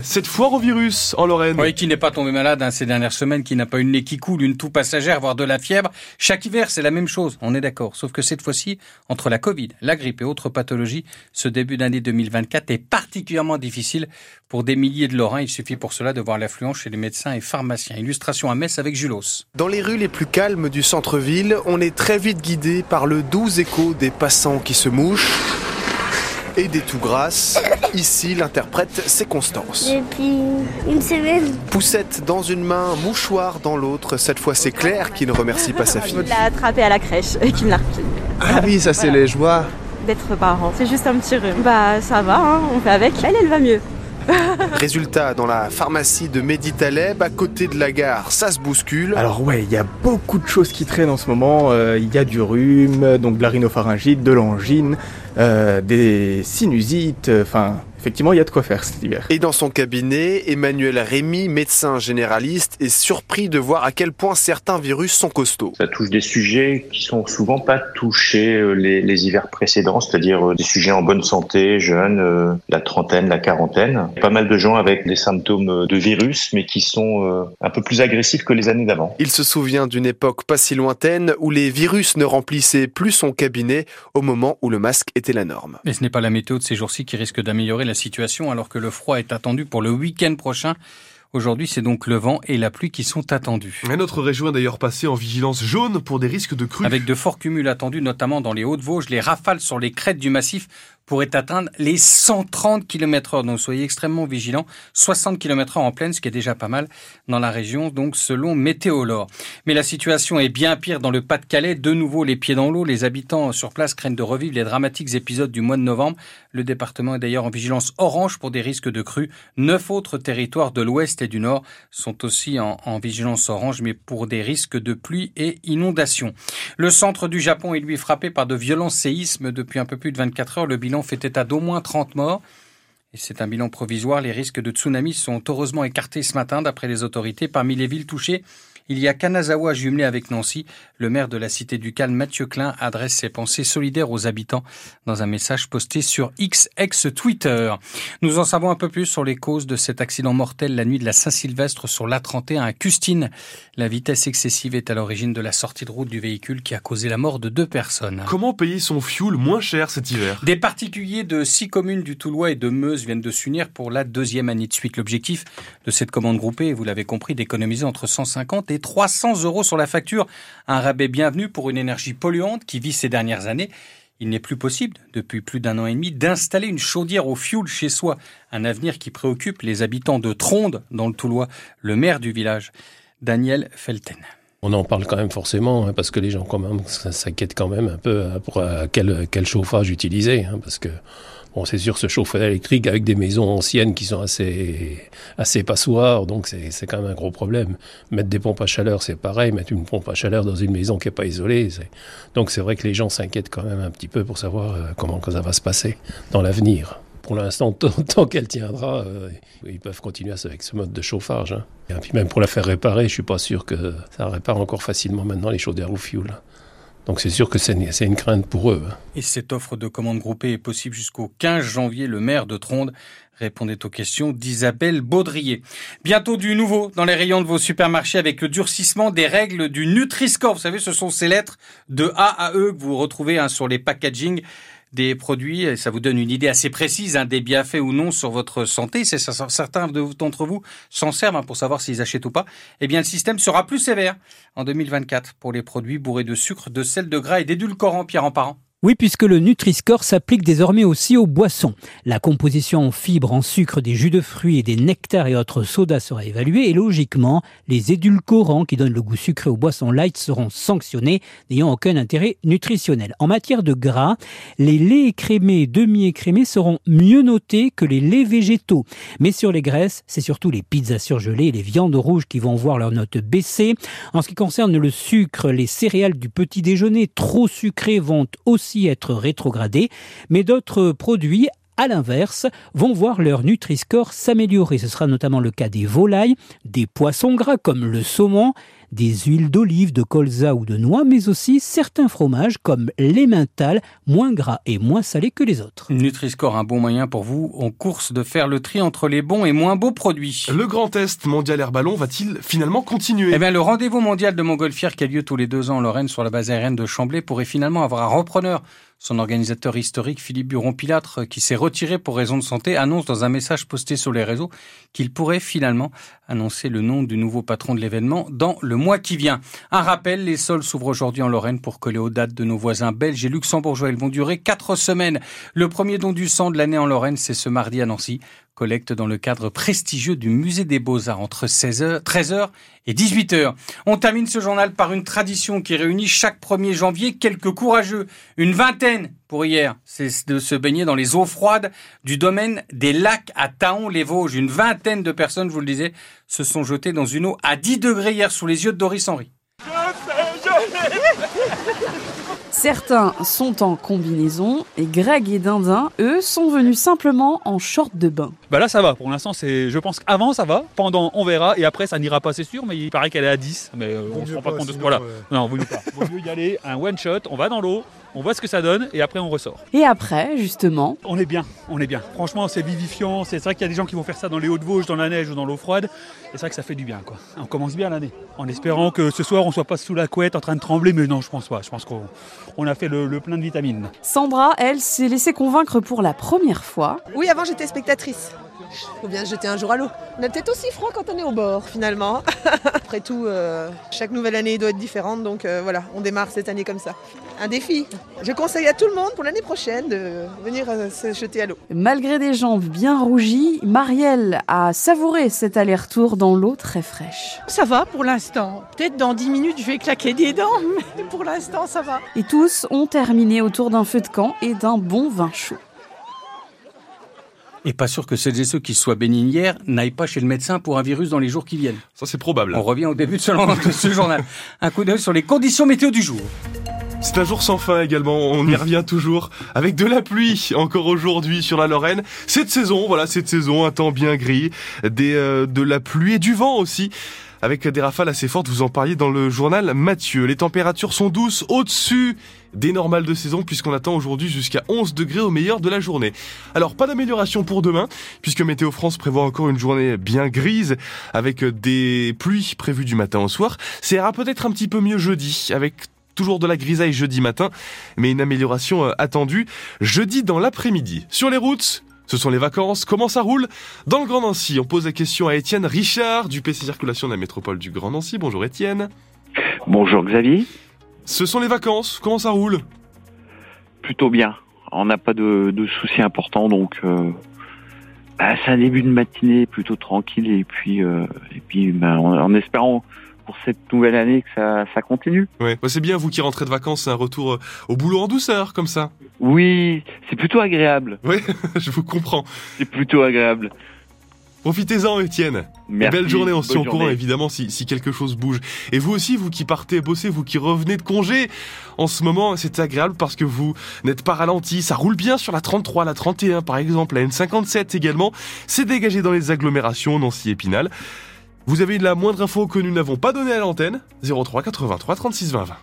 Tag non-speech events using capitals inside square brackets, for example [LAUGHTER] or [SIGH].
Cette foire au virus en Lorraine. Oui, qui n'est pas tombé malade hein, ces dernières semaines, qui n'a pas une nez qui coule, une toux passagère, voire de la fièvre. Chaque hiver, c'est la même chose, on est d'accord. Sauf que cette fois-ci, entre la Covid, la grippe et autres pathologies, ce début d'année 2024 est particulièrement difficile pour des milliers de Lorrains. Il suffit pour cela de voir l'affluence chez les médecins et pharmaciens. Illustration à Metz avec Julos. Dans les rues les plus calmes du centre-ville, on est très vite guidé par le doux écho des passants qui se mouchent et des tout grasses. Ici, l'interprète, c'est Constance. Depuis une semaine. Poussette dans une main, mouchoir dans l'autre. Cette fois, c'est Claire qui ne remercie pas sa [LAUGHS] fille. Il l'a attrapé à la crèche et qui me l'a repris. Ah oui, ça c'est les joies. D'être parent. C'est juste un petit rhume. Bah ça va, hein, on fait avec. Elle, elle va mieux. [LAUGHS] Résultat, dans la pharmacie de Méditaleb, à côté de la gare, ça se bouscule. Alors ouais, il y a beaucoup de choses qui traînent en ce moment. Euh, Il y a du rhume, donc de la rhinopharyngite, de l'angine, euh, des sinusites, enfin effectivement il y a de quoi faire cet hiver. Et dans son cabinet, Emmanuel Rémy, médecin généraliste, est surpris de voir à quel point certains virus sont costauds. Ça touche des sujets qui sont souvent pas touchés euh, les, les hivers précédents, c'est-à-dire euh, des sujets en bonne santé, jeunes, euh, la trentaine, la quarantaine. Pas mal de gens avec des symptômes de virus, mais qui sont euh, un peu plus agressifs que les années d'avant. Il se souvient d'une époque pas si lointaine où les virus ne remplissaient plus son cabinet au moment où le masque était la norme. Et ce n'est pas la météo de ces jours-ci qui risque d'améliorer la situation alors que le froid est attendu pour le week-end prochain. Aujourd'hui, c'est donc le vent et la pluie qui sont attendus. Et notre région est d'ailleurs passée en vigilance jaune pour des risques de crues. Avec de forts cumuls attendus, notamment dans les Hauts-de-Vosges, les rafales sur les crêtes du massif pourraient atteindre les 130 km heure. Donc soyez extrêmement vigilants. 60 km heure en pleine, ce qui est déjà pas mal dans la région, donc selon Météolore. Mais la situation est bien pire dans le Pas-de-Calais. De nouveau, les pieds dans l'eau. Les habitants sur place craignent de revivre les dramatiques épisodes du mois de novembre. Le département est d'ailleurs en vigilance orange pour des risques de crues. Neuf autres territoires de l'ouest et du nord sont aussi en, en vigilance orange, mais pour des risques de pluie et inondations. Le centre du Japon est lui frappé par de violents séismes depuis un peu plus de 24 heures. Le bilan fait état d'au moins 30 morts. Et c'est un bilan provisoire. Les risques de tsunami sont heureusement écartés ce matin d'après les autorités. Parmi les villes touchées, il y a Kanazawa jumelé avec Nancy. Le maire de la Cité du Calme, Mathieu Klein, adresse ses pensées solidaires aux habitants dans un message posté sur X ex-Twitter. Nous en savons un peu plus sur les causes de cet accident mortel la nuit de la Saint-Sylvestre sur l'A31 à Custine. La vitesse excessive est à l'origine de la sortie de route du véhicule qui a causé la mort de deux personnes. Comment payer son fuel moins cher cet hiver? Des particuliers de six communes du Toulois et de Meuse viennent de s'unir pour la deuxième année de suite. L'objectif de cette commande groupée, vous l'avez compris, d'économiser entre 150 et 300 euros sur la facture. Un rabais bienvenu pour une énergie polluante qui vit ces dernières années. Il n'est plus possible, depuis plus d'un an et demi, d'installer une chaudière au fioul chez soi. Un avenir qui préoccupe les habitants de Tronde, dans le Toulois, le maire du village, Daniel Felten. On en parle quand même forcément, hein, parce que les gens quand même s'inquiètent quand même un peu hein, pour euh, quel, chauffage utiliser, hein, parce que bon, c'est sûr ce chauffage électrique avec des maisons anciennes qui sont assez assez passoires, donc c'est quand même un gros problème. Mettre des pompes à chaleur, c'est pareil, mettre une pompe à chaleur dans une maison qui est pas isolée, donc c'est vrai que les gens s'inquiètent quand même un petit peu pour savoir euh, comment ça va se passer dans l'avenir. Pour l'instant, tant, qu'elle tiendra, euh, ils peuvent continuer avec ce mode de chauffage. hein. Et puis même pour la faire réparer, je suis pas sûr que ça répare encore facilement maintenant les chaudières au fioul. Donc c'est sûr que c'est une, crainte pour eux. hein. Et cette offre de commande groupée est possible jusqu'au 15 janvier. Le maire de Tronde répondait aux questions d'Isabelle Baudrier. Bientôt du nouveau dans les rayons de vos supermarchés avec le durcissement des règles du Nutri-Score. Vous savez, ce sont ces lettres de A à E que vous retrouvez hein, sur les packaging des produits. Et ça vous donne une idée assez précise hein, des bienfaits ou non sur votre santé. Certains de- d'entre vous s'en servent hein, pour savoir s'ils achètent ou pas. Eh bien, le système sera plus sévère en 2024 pour les produits bourrés de sucre, de sel, de gras et d'édulcorants, Pierre en parent. Oui, puisque le Nutri-Score s'applique désormais aussi aux boissons. La composition en fibres, en sucre des jus de fruits et des nectars et autres sodas sera évaluée et logiquement, les édulcorants qui donnent le goût sucré aux boissons light seront sanctionnés, n'ayant aucun intérêt nutritionnel. En matière de gras, les laits écrémés et demi-écrémés seront mieux notés que les laits végétaux. Mais sur les graisses, c'est surtout les pizzas surgelées et les viandes rouges qui vont voir leur note baisser. En ce qui concerne le sucre, les céréales du petit déjeuner trop sucrées vont aussi être rétrogradées, mais d'autres produits à l'inverse, vont voir leur Nutri-Score s'améliorer. Ce sera notamment le cas des volailles, des poissons gras comme le saumon, des huiles d'olive, de colza ou de noix, mais aussi certains fromages comme l'emmental, moins gras et moins salé que les autres. Nutri-Score, un bon moyen pour vous en course de faire le tri entre les bons et moins beaux produits. Le grand test mondial air ballon va-t-il finalement continuer? Eh bien, le rendez-vous mondial de Montgolfière qui a lieu tous les deux ans en Lorraine sur la base aérienne de Chamblay pourrait finalement avoir un repreneur. Son organisateur historique, Philippe Buron-Pilâtre, qui s'est retiré pour raison de santé, annonce dans un message posté sur les réseaux qu'il pourrait finalement annoncer le nom du nouveau patron de l'événement dans le mois qui vient. Un rappel, les sols s'ouvrent aujourd'hui en Lorraine pour coller aux dates de nos voisins belges et luxembourgeois. Ils vont durer quatre semaines. Le premier don du sang de l'année en Lorraine, c'est ce mardi à Nancy collecte dans le cadre prestigieux du Musée des Beaux-Arts entre 16h, 13h et 18h. On termine ce journal par une tradition qui réunit chaque 1er janvier quelques courageux, une vingtaine pour hier, c'est de se baigner dans les eaux froides du domaine des lacs à Taon-les-Vosges. Une vingtaine de personnes, je vous le disais, se sont jetées dans une eau à 10 degrés hier sous les yeux de Doris Henry. Certains sont en combinaison et Greg et Dindin, eux, sont venus simplement en short de bain. Bah là ça va, pour l'instant c'est, je pense qu'avant ça va, pendant on verra. Et après ça n'ira pas c'est sûr, mais il paraît qu'elle est à 10, mais euh, on se rend pas, compte de ce point-là. Non, vaut mieux pas. Vaut mieux y aller, un one shot, on va dans l'eau, on voit ce que ça donne et après on ressort. Et après, justement On est bien, on est bien. Franchement, c'est vivifiant. C'est vrai qu'il y a des gens qui vont faire ça dans les Hauts-de-Vosges, dans la neige ou dans l'eau froide. Et c'est vrai que ça fait du bien, quoi. On commence bien l'année. En espérant que ce soir on soit pas sous la couette en train de trembler, mais non, je pense pas. Je pense qu'on on a fait le, le plein de vitamines. Sandra, elle, s'est laissée convaincre pour la première fois. Oui, avant j'étais spectatrice. Faut bien se jeter un jour à l'eau. On a peut-être aussi froid quand on est au bord, finalement. [LAUGHS] Après tout, euh, chaque nouvelle année doit être différente, donc euh, voilà, on démarre cette année comme ça. Un défi. Je conseille à tout le monde pour l'année prochaine de venir euh, se jeter à l'eau. Malgré des jambes bien rougies, Marielle a savouré cet aller-retour dans l'eau très fraîche. Ça va pour l'instant. Peut-être dans 10 minutes, je vais claquer des dents, [LAUGHS] mais pour l'instant, ça va. Et tous ont terminé autour d'un feu de camp et d'un bon vin chaud. Et pas sûr que celles et ceux qui soient bénis hier n'aillent pas chez le médecin pour un virus dans les jours qui viennent. Ça, c'est probable. On revient au début de ce, [LAUGHS] de ce journal. Un coup d'œil sur les conditions météo du jour. C'est un jour sans fin également, on y revient toujours avec de la pluie encore aujourd'hui sur la Lorraine. Cette saison, voilà, cette saison, un temps bien gris, des, euh, de la pluie et du vent aussi. Avec des rafales assez fortes, vous en parliez dans le journal Mathieu. Les températures sont douces au-dessus des normales de saison puisqu'on attend aujourd'hui jusqu'à 11 degrés au meilleur de la journée. Alors pas d'amélioration pour demain puisque Météo France prévoit encore une journée bien grise avec des pluies prévues du matin au soir. Ça ira peut-être un petit peu mieux jeudi avec toujours de la grisaille jeudi matin, mais une amélioration euh, attendue jeudi dans l'après-midi. Sur les routes, ce sont les vacances. Comment ça roule? Dans le Grand Nancy, on pose la question à Étienne Richard du PC Circulation de la métropole du Grand Nancy. Bonjour Étienne. Bonjour Xavier. Ce sont les vacances. Comment ça roule? Plutôt bien. On n'a pas de, de, soucis importants, donc euh, bah, c'est un début de matinée plutôt tranquille et puis euh, et puis bah, en, en espérant pour cette nouvelle année que ça, ça continue. Ouais, bah c'est bien vous qui rentrez de vacances, c'est un retour euh, au boulot en douceur comme ça. Oui, c'est plutôt agréable. Oui, [LAUGHS] je vous comprends. C'est plutôt agréable. Profitez-en, Étienne. Merci. Belle journée, on se tient au Bonne courant évidemment si, si quelque chose bouge. Et vous aussi, vous qui partez bosser, vous qui revenez de congé, en ce moment, c'est agréable parce que vous n'êtes pas ralenti. Ça roule bien sur la 33, la 31 par exemple, la N57 également. C'est dégagé dans les agglomérations, Nancy et Pinal. Vous avez la moindre info que nous n'avons pas donnée à l'antenne 03 83 36 20 20.